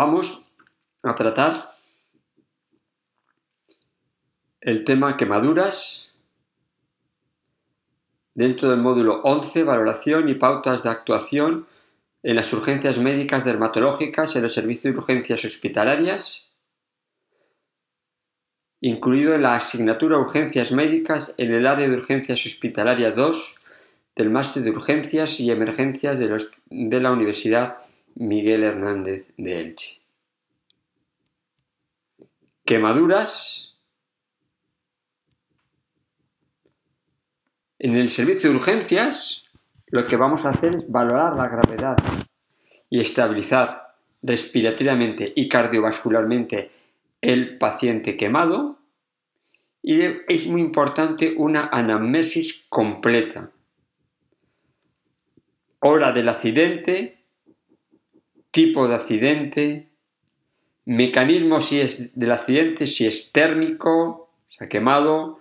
Vamos a tratar el tema quemaduras dentro del módulo 11, valoración y pautas de actuación en las urgencias médicas dermatológicas en los servicios de urgencias hospitalarias, incluido en la asignatura Urgencias médicas en el área de urgencias hospitalaria 2 del máster de urgencias y emergencias de la Universidad Miguel Hernández de Elche. Quemaduras En el servicio de urgencias, lo que vamos a hacer es valorar la gravedad y estabilizar respiratoriamente y cardiovascularmente el paciente quemado. Y es muy importante una anamnesis completa. Hora del accidente, tipo de accidente, mecanismo si es del accidente, si es térmico, se ha quemado,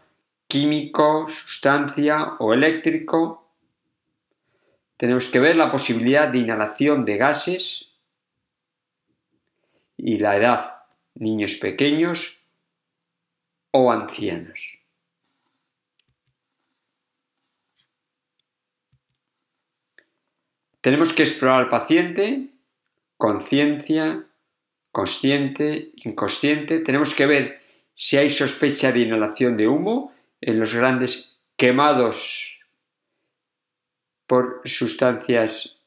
químico, sustancia o eléctrico. Tenemos que ver la posibilidad de inhalación de gases y la edad, niños pequeños o ancianos. Tenemos que explorar al paciente, conciencia, consciente, inconsciente. Tenemos que ver si hay sospecha de inhalación de humo en los grandes quemados por sustancias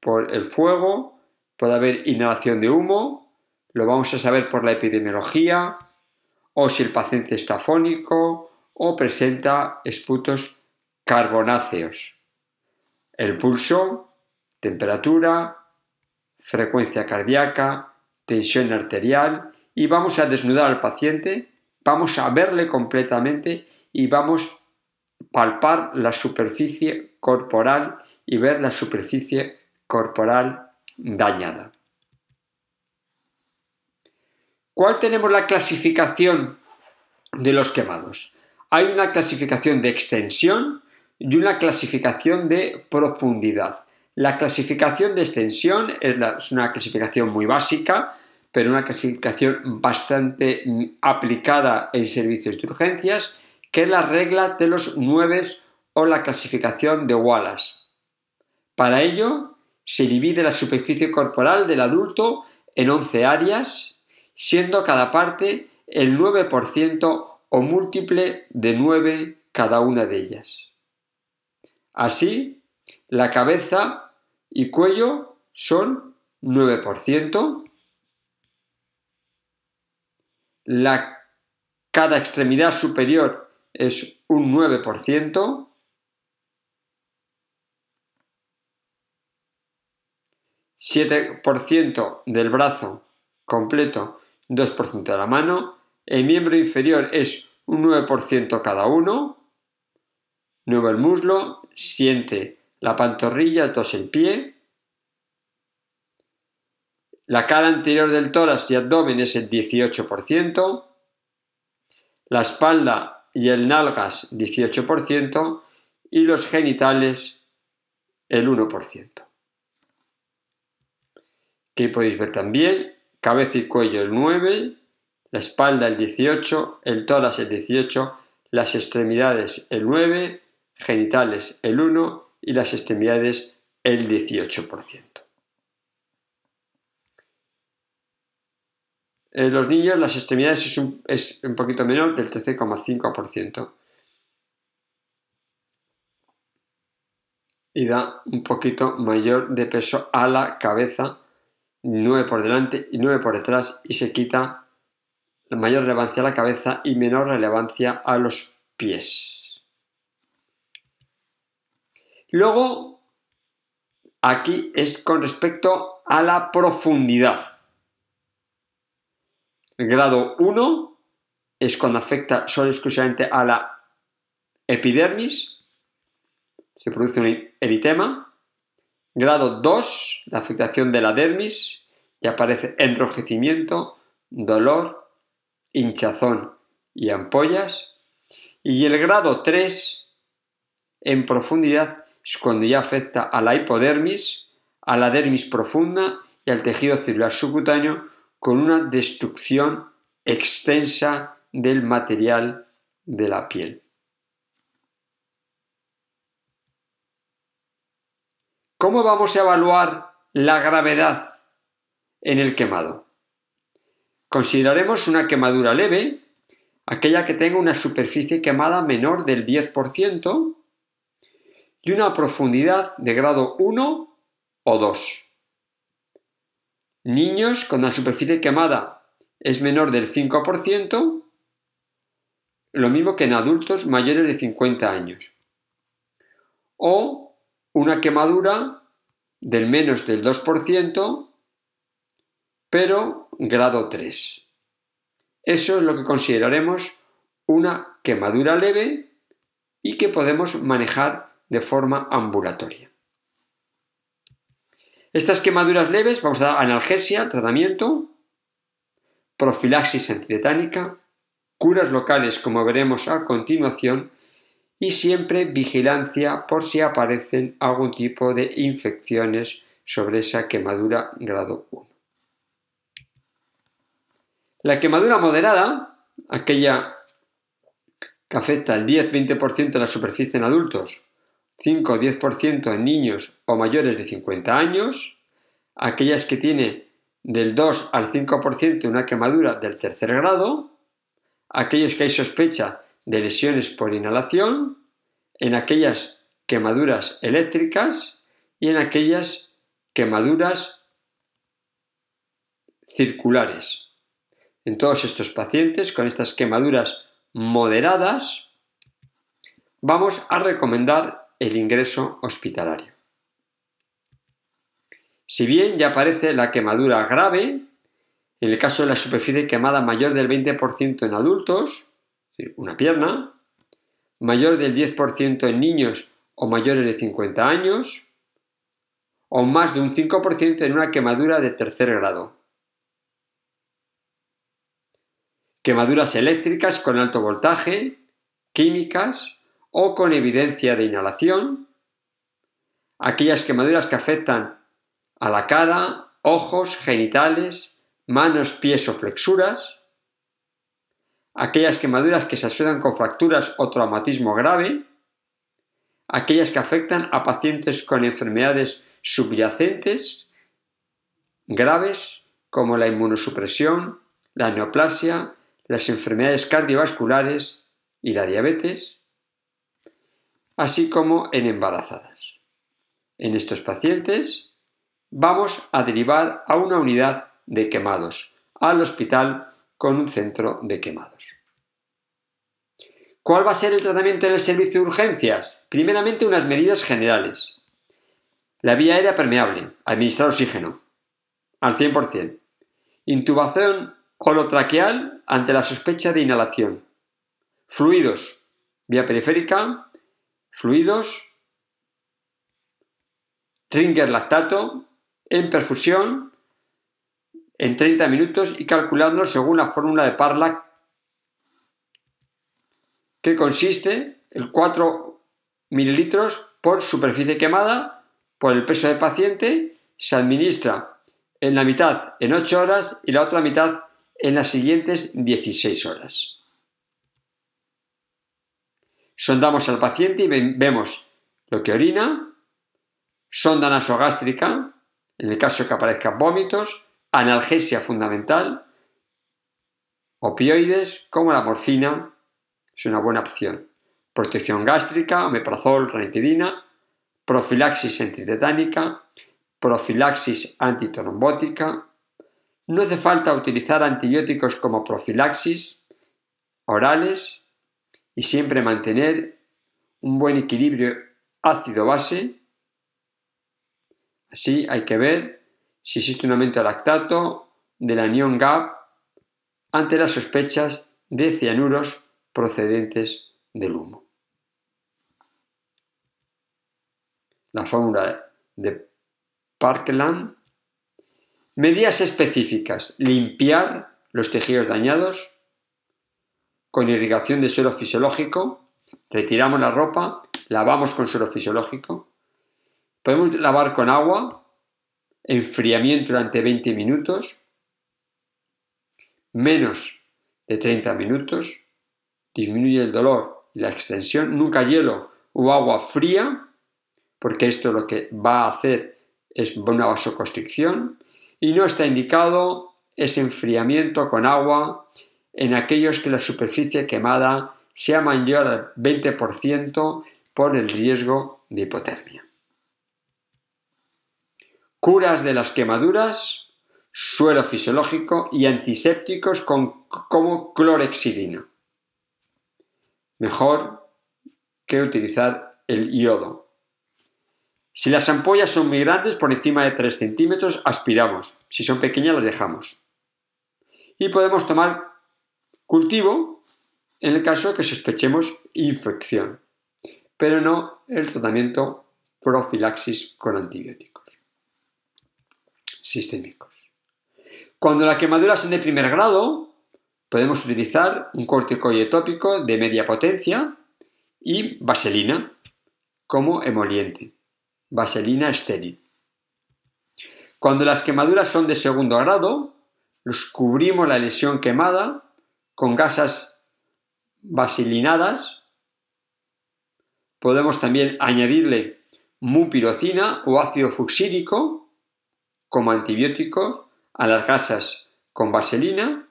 por el fuego, puede haber inhalación de humo, lo vamos a saber por la epidemiología, o si el paciente está fónico o presenta esputos carbonáceos. El pulso, temperatura, frecuencia cardíaca, tensión arterial y vamos a desnudar al paciente, vamos a verle completamente y vamos a palpar la superficie corporal y ver la superficie corporal dañada. ¿Cuál tenemos la clasificación de los quemados? Hay una clasificación de extensión y una clasificación de profundidad. La clasificación de extensión es una clasificación muy básica, pero una clasificación bastante aplicada en servicios de urgencias que es la regla de los nueve o la clasificación de Wallace. Para ello, se divide la superficie corporal del adulto en 11 áreas, siendo cada parte el 9% o múltiple de 9 cada una de ellas. Así, la cabeza y cuello son 9%, la, cada extremidad superior es un 9%, ...7% del brazo completo, 2% de la mano, el miembro inferior es un 9% cada uno, nuevo el muslo, siente la pantorrilla, tos el pie, la cara anterior del tórax y abdomen es el 18%, la espalda y el nalgas 18% y los genitales el 1%. Aquí podéis ver también cabeza y cuello el 9, la espalda el 18, el tórax el 18, las extremidades el 9, genitales el 1 y las extremidades el 18%. En los niños las extremidades es un, es un poquito menor, del 13,5%. Y da un poquito mayor de peso a la cabeza, 9 por delante y 9 por detrás, y se quita mayor relevancia a la cabeza y menor relevancia a los pies. Luego, aquí es con respecto a la profundidad. El grado 1 es cuando afecta solo exclusivamente a la epidermis, se produce un eritema. Grado 2, la afectación de la dermis, y aparece enrojecimiento, dolor, hinchazón y ampollas. Y el grado 3, en profundidad, cuando ya afecta a la hipodermis, a la dermis profunda y al tejido celular subcutáneo con una destrucción extensa del material de la piel. ¿Cómo vamos a evaluar la gravedad en el quemado? Consideraremos una quemadura leve, aquella que tenga una superficie quemada menor del 10% y una profundidad de grado 1 o 2. Niños con una superficie quemada es menor del 5%, lo mismo que en adultos mayores de 50 años. O una quemadura del menos del 2%, pero grado 3. Eso es lo que consideraremos una quemadura leve y que podemos manejar de forma ambulatoria. Estas quemaduras leves vamos a dar analgesia, tratamiento, profilaxis antitetánica, curas locales como veremos a continuación y siempre vigilancia por si aparecen algún tipo de infecciones sobre esa quemadura grado 1. La quemadura moderada, aquella que afecta el 10-20% de la superficie en adultos, 5-10% en niños o mayores de 50 años, aquellas que tiene del 2 al 5% una quemadura del tercer grado, aquellos que hay sospecha de lesiones por inhalación, en aquellas quemaduras eléctricas y en aquellas quemaduras circulares. En todos estos pacientes con estas quemaduras moderadas vamos a recomendar el ingreso hospitalario. Si bien ya aparece la quemadura grave, en el caso de la superficie quemada mayor del 20% en adultos, una pierna, mayor del 10% en niños o mayores de 50 años, o más de un 5% en una quemadura de tercer grado. Quemaduras eléctricas con alto voltaje, químicas o con evidencia de inhalación, aquellas quemaduras que afectan a la cara, ojos, genitales, manos, pies o flexuras, aquellas quemaduras que se asocian con fracturas o traumatismo grave, aquellas que afectan a pacientes con enfermedades subyacentes graves como la inmunosupresión, la neoplasia, las enfermedades cardiovasculares y la diabetes, así como en embarazadas. En estos pacientes vamos a derivar a una unidad de quemados al hospital con un centro de quemados. ¿Cuál va a ser el tratamiento en el servicio de urgencias? Primeramente unas medidas generales. La vía aérea permeable, administrar oxígeno, al 100%. Intubación holotraqueal ante la sospecha de inhalación. Fluidos, vía periférica, fluidos, ringer lactato, en perfusión en 30 minutos y calculándolo según la fórmula de Parlac que consiste en 4 mililitros por superficie quemada por el peso del paciente se administra en la mitad en 8 horas y la otra mitad en las siguientes 16 horas. Sondamos al paciente y vemos lo que orina, sonda nasogástrica, en el caso que aparezcan vómitos, analgesia fundamental, opioides como la morfina es una buena opción, protección gástrica, omeprazol, ranitidina, profilaxis antitetánica, profilaxis antitrombótica. No hace falta utilizar antibióticos como profilaxis orales y siempre mantener un buen equilibrio ácido-base. Así hay que ver si existe un aumento de lactato del anión GAP ante las sospechas de cianuros procedentes del humo. La fórmula de Parkland. Medidas específicas. Limpiar los tejidos dañados con irrigación de suelo fisiológico. Retiramos la ropa, lavamos con suelo fisiológico. Podemos lavar con agua enfriamiento durante 20 minutos, menos de 30 minutos, disminuye el dolor y la extensión, nunca hielo o agua fría, porque esto lo que va a hacer es una vasoconstricción, y no está indicado ese enfriamiento con agua en aquellos que la superficie quemada sea mayor al 20% por el riesgo de hipotermia. Curas de las quemaduras, suelo fisiológico y antisépticos como clorexidina. Mejor que utilizar el yodo. Si las ampollas son muy grandes, por encima de 3 centímetros, aspiramos. Si son pequeñas, las dejamos. Y podemos tomar cultivo en el caso que sospechemos infección, pero no el tratamiento profilaxis con antibióticos sistémicos. Cuando la quemadura es de primer grado, podemos utilizar un corticoide tópico de media potencia y vaselina como emoliente, vaselina estéril. Cuando las quemaduras son de segundo grado, los cubrimos la lesión quemada con gasas vaselinadas. Podemos también añadirle mupirocina o ácido fucsídico como antibiótico a las gasas con vaselina.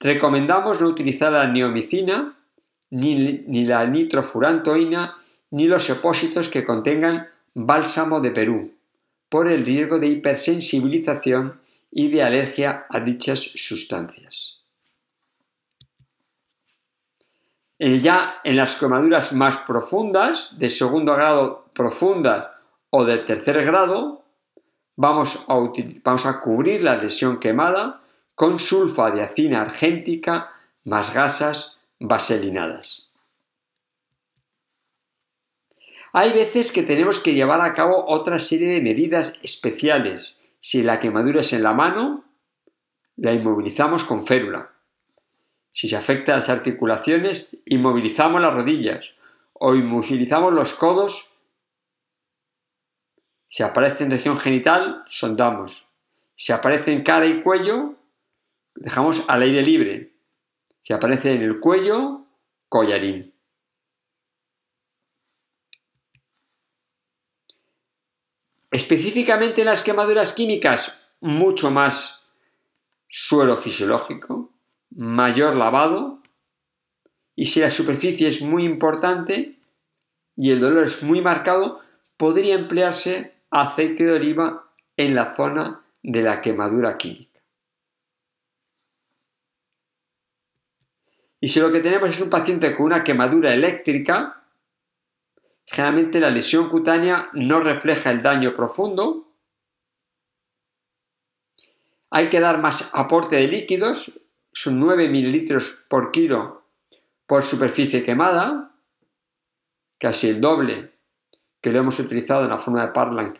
Recomendamos no utilizar la neomicina, ni, la nitrofurantoína, ni los opósitos que contengan bálsamo de Perú, por el riesgo de hipersensibilización y de alergia a dichas sustancias. Ya en las quemaduras más profundas, de segundo grado profundas o de tercer grado, vamos a, vamos a cubrir la lesión quemada con sulfadiacina argéntica más gasas vaselinadas. Hay veces que tenemos que llevar a cabo otra serie de medidas especiales. Si la quemadura es en la mano, la inmovilizamos con férula. Si se afecta a las articulaciones, inmovilizamos las rodillas o inmovilizamos los codos si aparece en región genital, sondamos. Si aparece en cara y cuello, dejamos al aire libre. Si aparece en el cuello, collarín. Específicamente en las quemaduras químicas, mucho más suero fisiológico, mayor lavado, y si la superficie es muy importante y el dolor es muy marcado, podría emplearse aceite de oliva en la zona de la quemadura química. Y si lo que tenemos es un paciente con una quemadura eléctrica, generalmente la lesión cutánea no refleja el daño profundo. Hay que dar más aporte de líquidos, son 9 mililitros por kilo por superficie quemada, casi el doble que lo hemos utilizado en la forma de Parlank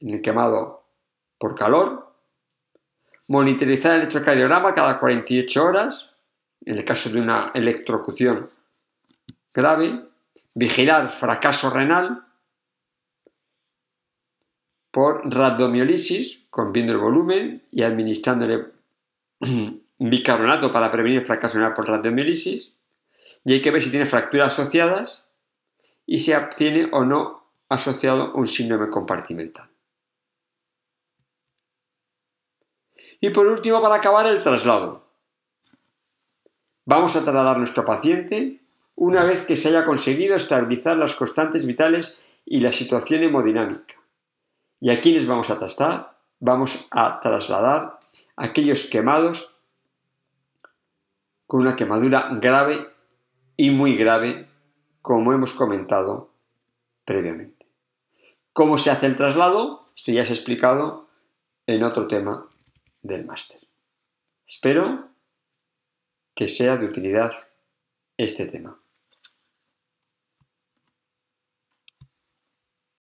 en el quemado por calor, monitorizar el electrocardiograma cada 48 horas, en el caso de una electrocución grave, vigilar fracaso renal por radomiolisis, viendo el volumen y administrándole bicarbonato para prevenir fracaso renal por radomiolisis, y hay que ver si tiene fracturas asociadas y si tiene o no asociado un síndrome compartimental. Y por último, para acabar, el traslado. Vamos a trasladar a nuestro paciente una vez que se haya conseguido estabilizar las constantes vitales y la situación hemodinámica. ¿Y a quiénes vamos a trasladar? Vamos a trasladar aquellos quemados con una quemadura grave y muy grave, como hemos comentado previamente. ¿Cómo se hace el traslado? Esto ya se ha explicado en otro tema del máster. Espero que sea de utilidad este tema.